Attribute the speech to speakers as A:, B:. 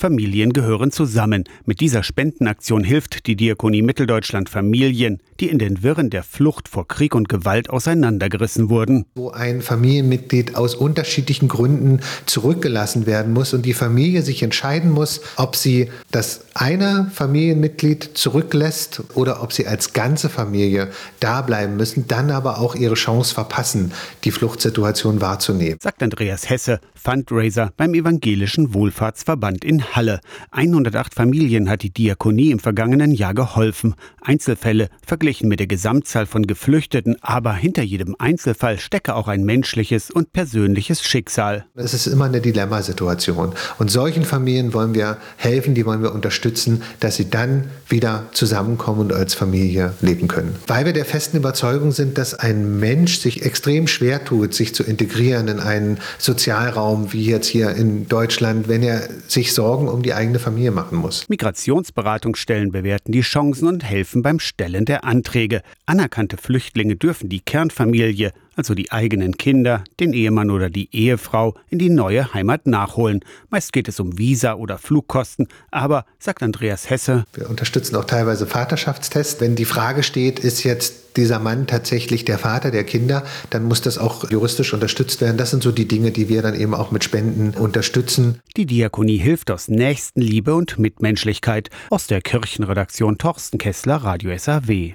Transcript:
A: Familien gehören zusammen. Mit dieser Spendenaktion hilft die Diakonie Mitteldeutschland Familien, die in den Wirren der Flucht vor Krieg und Gewalt auseinandergerissen wurden.
B: Wo ein Familienmitglied aus unterschiedlichen Gründen zurückgelassen werden muss und die Familie sich entscheiden muss, ob sie das eine Familienmitglied zurücklässt oder ob sie als ganze Familie da bleiben müssen, dann aber auch ihre Chance verpassen, die Fluchtsituation wahrzunehmen.
A: Sagt Andreas Hesse, Fundraiser beim Evangelischen Wohlfahrtsverband in Halle. 108 Familien hat die Diakonie im vergangenen Jahr geholfen. Einzelfälle verglichen mit der Gesamtzahl von Geflüchteten, aber hinter jedem Einzelfall stecke auch ein menschliches und persönliches Schicksal.
B: Es ist immer eine Dilemmasituation. Und solchen Familien wollen wir helfen, die wollen wir unterstützen, dass sie dann wieder zusammenkommen und als Familie leben können. Weil wir der festen Überzeugung sind, dass ein Mensch sich extrem schwer tut, sich zu integrieren in einen Sozialraum wie jetzt hier in Deutschland, wenn er sich Sorgen um die eigene Familie machen muss.
A: Migrationsberatungsstellen bewerten die Chancen und helfen beim Stellen der Anträge. Anerkannte Flüchtlinge dürfen die Kernfamilie also die eigenen Kinder, den Ehemann oder die Ehefrau, in die neue Heimat nachholen. Meist geht es um Visa oder Flugkosten, aber, sagt Andreas Hesse,
B: wir unterstützen auch teilweise Vaterschaftstests. Wenn die Frage steht, ist jetzt dieser Mann tatsächlich der Vater der Kinder, dann muss das auch juristisch unterstützt werden. Das sind so die Dinge, die wir dann eben auch mit Spenden unterstützen.
A: Die Diakonie hilft aus Nächstenliebe und Mitmenschlichkeit. Aus der Kirchenredaktion Torsten Kessler, Radio SAW.